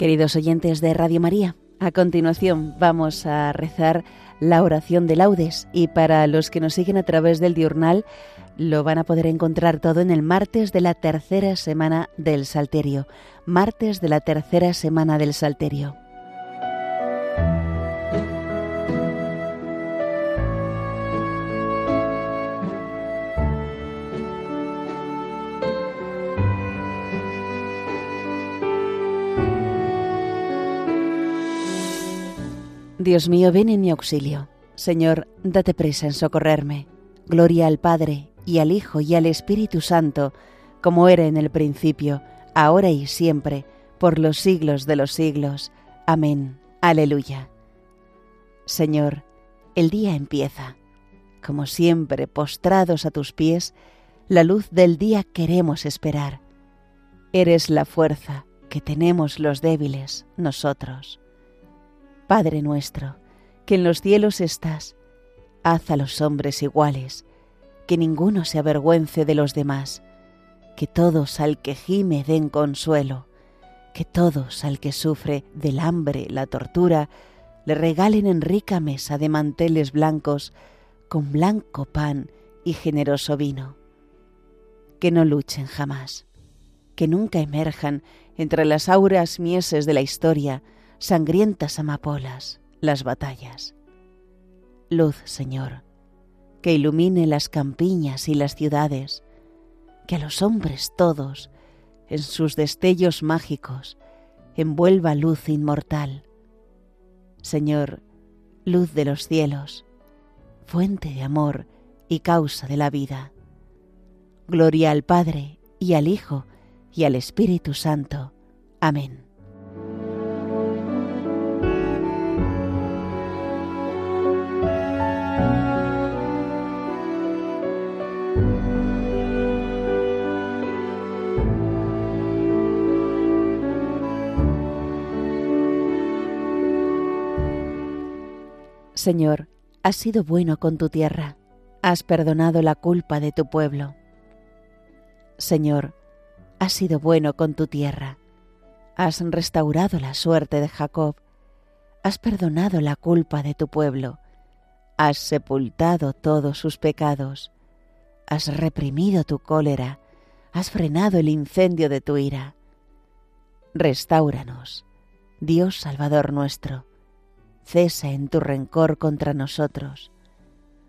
Queridos oyentes de Radio María, a continuación vamos a rezar la oración de laudes y para los que nos siguen a través del diurnal lo van a poder encontrar todo en el martes de la tercera semana del Salterio. Martes de la tercera semana del Salterio. Dios mío, ven en mi auxilio. Señor, date presa en socorrerme. Gloria al Padre, y al Hijo, y al Espíritu Santo, como era en el principio, ahora y siempre, por los siglos de los siglos. Amén. Aleluya. Señor, el día empieza. Como siempre, postrados a tus pies, la luz del día queremos esperar. Eres la fuerza que tenemos los débiles, nosotros. Padre nuestro, que en los cielos estás, haz a los hombres iguales, que ninguno se avergüence de los demás, que todos al que gime den consuelo, que todos al que sufre del hambre, la tortura, le regalen en rica mesa de manteles blancos, con blanco pan y generoso vino. Que no luchen jamás, que nunca emerjan entre las auras mieses de la historia, sangrientas amapolas, las batallas. Luz, Señor, que ilumine las campiñas y las ciudades, que a los hombres todos, en sus destellos mágicos, envuelva luz inmortal. Señor, luz de los cielos, fuente de amor y causa de la vida. Gloria al Padre y al Hijo y al Espíritu Santo. Amén. Señor, has sido bueno con tu tierra, has perdonado la culpa de tu pueblo. Señor, has sido bueno con tu tierra, has restaurado la suerte de Jacob, has perdonado la culpa de tu pueblo, has sepultado todos sus pecados, has reprimido tu cólera, has frenado el incendio de tu ira. Restáuranos, Dios Salvador nuestro cesa en tu rencor contra nosotros.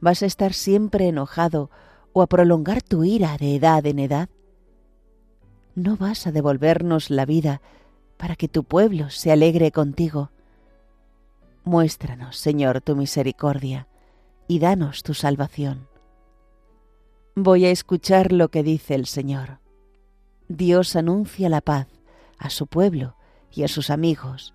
¿Vas a estar siempre enojado o a prolongar tu ira de edad en edad? ¿No vas a devolvernos la vida para que tu pueblo se alegre contigo? Muéstranos, Señor, tu misericordia y danos tu salvación. Voy a escuchar lo que dice el Señor. Dios anuncia la paz a su pueblo y a sus amigos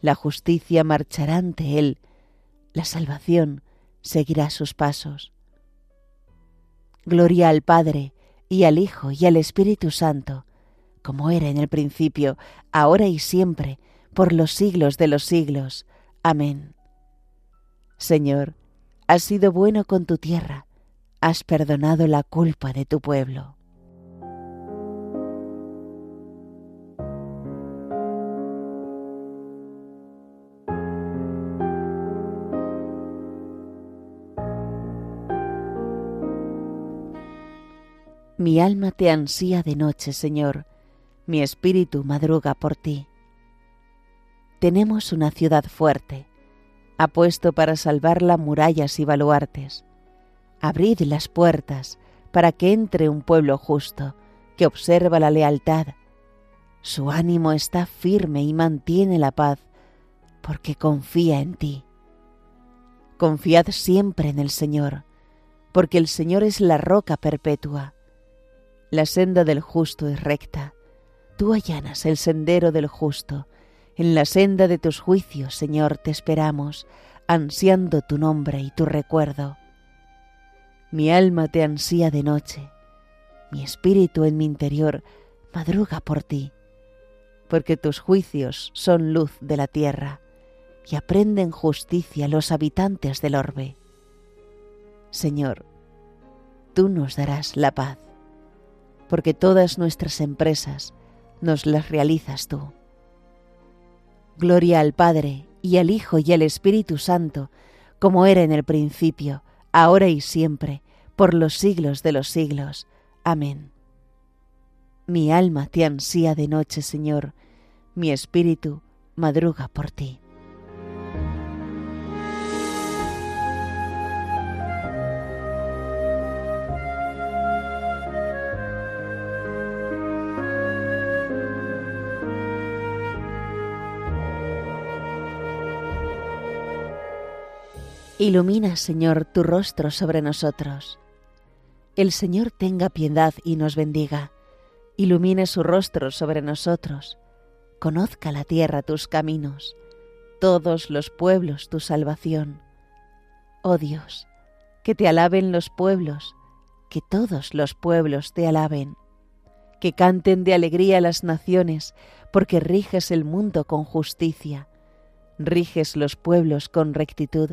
la justicia marchará ante él, la salvación seguirá sus pasos. Gloria al Padre, y al Hijo, y al Espíritu Santo, como era en el principio, ahora y siempre, por los siglos de los siglos. Amén. Señor, has sido bueno con tu tierra, has perdonado la culpa de tu pueblo. Mi alma te ansía de noche, Señor, mi espíritu madruga por ti. Tenemos una ciudad fuerte, ha puesto para salvarla murallas y baluartes. Abrid las puertas para que entre un pueblo justo, que observa la lealtad. Su ánimo está firme y mantiene la paz, porque confía en ti. Confiad siempre en el Señor, porque el Señor es la roca perpetua la senda del justo es recta. Tú allanas el sendero del justo. En la senda de tus juicios, Señor, te esperamos, ansiando tu nombre y tu recuerdo. Mi alma te ansía de noche, mi espíritu en mi interior madruga por ti, porque tus juicios son luz de la tierra y aprenden justicia los habitantes del orbe. Señor, tú nos darás la paz, porque todas nuestras empresas nos las realizas tú. Gloria al Padre, y al Hijo, y al Espíritu Santo, como era en el principio, ahora y siempre, por los siglos de los siglos. Amén. Mi alma te ansía de noche, Señor, mi espíritu madruga por ti. Ilumina, Señor, tu rostro sobre nosotros. El Señor tenga piedad y nos bendiga. Ilumine su rostro sobre nosotros. Conozca la tierra tus caminos, todos los pueblos tu salvación. Oh Dios, que te alaben los pueblos, que todos los pueblos te alaben. Que canten de alegría las naciones, porque riges el mundo con justicia, riges los pueblos con rectitud,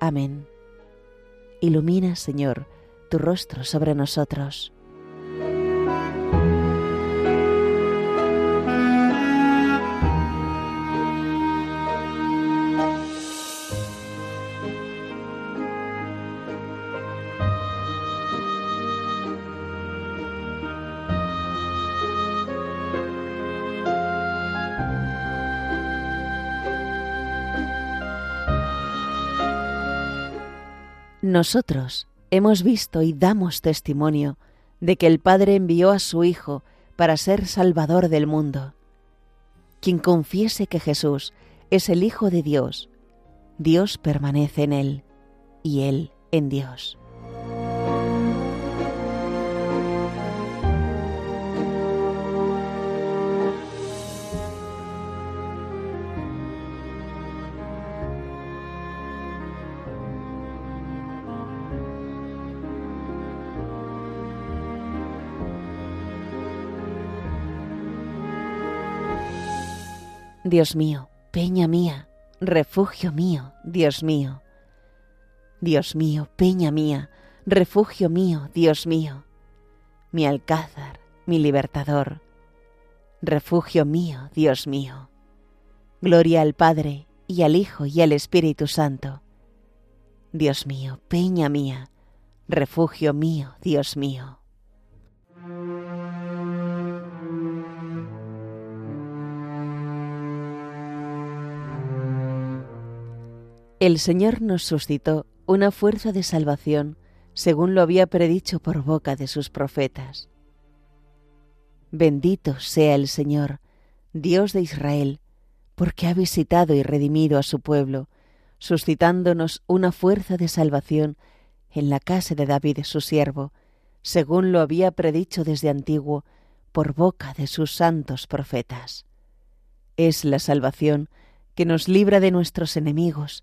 Amén. Ilumina, Señor, tu rostro sobre nosotros. Nosotros hemos visto y damos testimonio de que el Padre envió a su Hijo para ser Salvador del mundo. Quien confiese que Jesús es el Hijo de Dios, Dios permanece en él y él en Dios. Dios mío, peña mía, refugio mío, Dios mío. Dios mío, peña mía, refugio mío, Dios mío. Mi alcázar, mi libertador, refugio mío, Dios mío. Gloria al Padre, y al Hijo, y al Espíritu Santo. Dios mío, peña mía, refugio mío, Dios mío. El Señor nos suscitó una fuerza de salvación según lo había predicho por boca de sus profetas. Bendito sea el Señor, Dios de Israel, porque ha visitado y redimido a su pueblo, suscitándonos una fuerza de salvación en la casa de David su siervo, según lo había predicho desde antiguo por boca de sus santos profetas. Es la salvación que nos libra de nuestros enemigos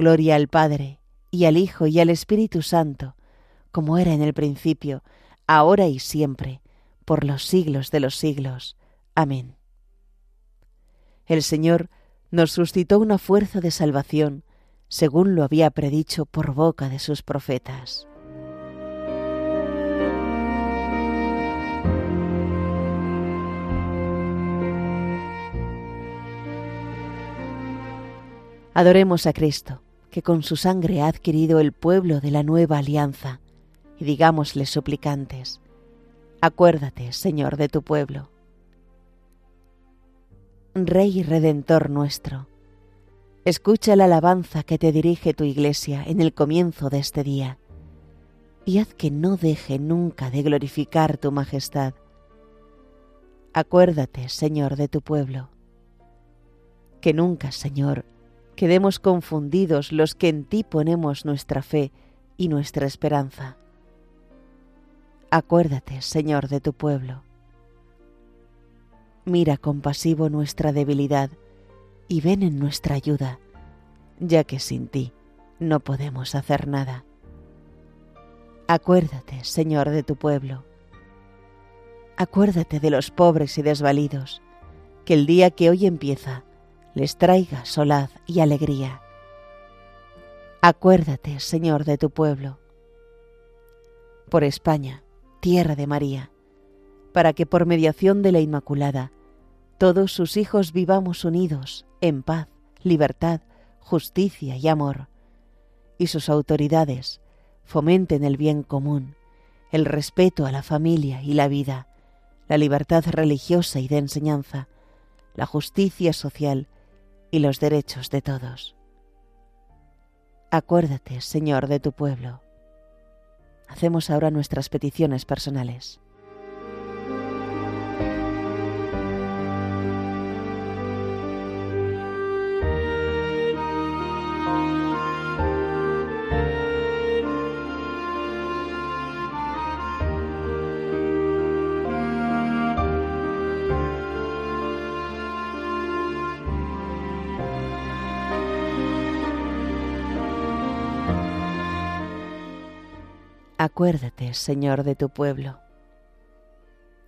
Gloria al Padre, y al Hijo, y al Espíritu Santo, como era en el principio, ahora y siempre, por los siglos de los siglos. Amén. El Señor nos suscitó una fuerza de salvación, según lo había predicho por boca de sus profetas. Adoremos a Cristo, que con su sangre ha adquirido el pueblo de la nueva alianza, y digámosle suplicantes, acuérdate, Señor, de tu pueblo. Rey y Redentor nuestro, escucha la alabanza que te dirige tu iglesia en el comienzo de este día, y haz que no deje nunca de glorificar tu majestad. Acuérdate, Señor, de tu pueblo. Que nunca, Señor, quedemos confundidos los que en ti ponemos nuestra fe y nuestra esperanza. Acuérdate, Señor, de tu pueblo. Mira compasivo nuestra debilidad y ven en nuestra ayuda, ya que sin ti no podemos hacer nada. Acuérdate, Señor, de tu pueblo. Acuérdate de los pobres y desvalidos, que el día que hoy empieza les traiga solaz y alegría. Acuérdate, Señor, de tu pueblo. Por España, tierra de María, para que por mediación de la Inmaculada, todos sus hijos vivamos unidos en paz, libertad, justicia y amor, y sus autoridades fomenten el bien común, el respeto a la familia y la vida, la libertad religiosa y de enseñanza, la justicia social y los derechos de todos. Acuérdate, Señor, de tu pueblo. Hacemos ahora nuestras peticiones personales. Acuérdate, Señor, de tu pueblo.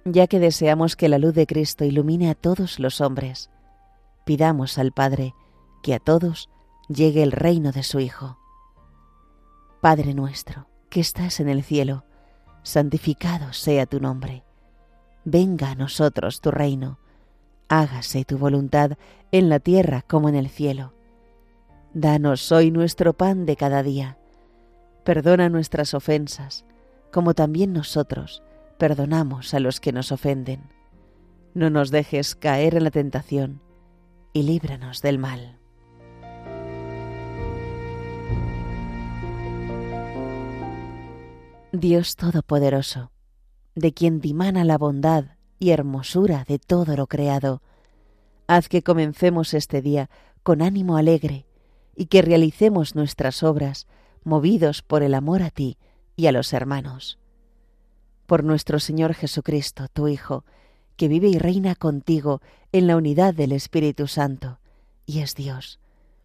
Ya que deseamos que la luz de Cristo ilumine a todos los hombres, pidamos al Padre que a todos llegue el reino de su Hijo. Padre nuestro, que estás en el cielo, santificado sea tu nombre. Venga a nosotros tu reino. Hágase tu voluntad en la tierra como en el cielo. Danos hoy nuestro pan de cada día Perdona nuestras ofensas, como también nosotros perdonamos a los que nos ofenden. No nos dejes caer en la tentación y líbranos del mal. Dios Todopoderoso, de quien dimana la bondad y hermosura de todo lo creado, haz que comencemos este día con ánimo alegre y que realicemos nuestras obras movidos por el amor a ti y a los hermanos. Por nuestro Señor Jesucristo, tu Hijo, que vive y reina contigo en la unidad del Espíritu Santo, y es Dios,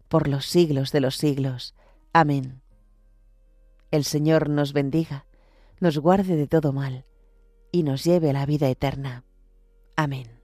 por los siglos de los siglos. Amén. El Señor nos bendiga, nos guarde de todo mal, y nos lleve a la vida eterna. Amén.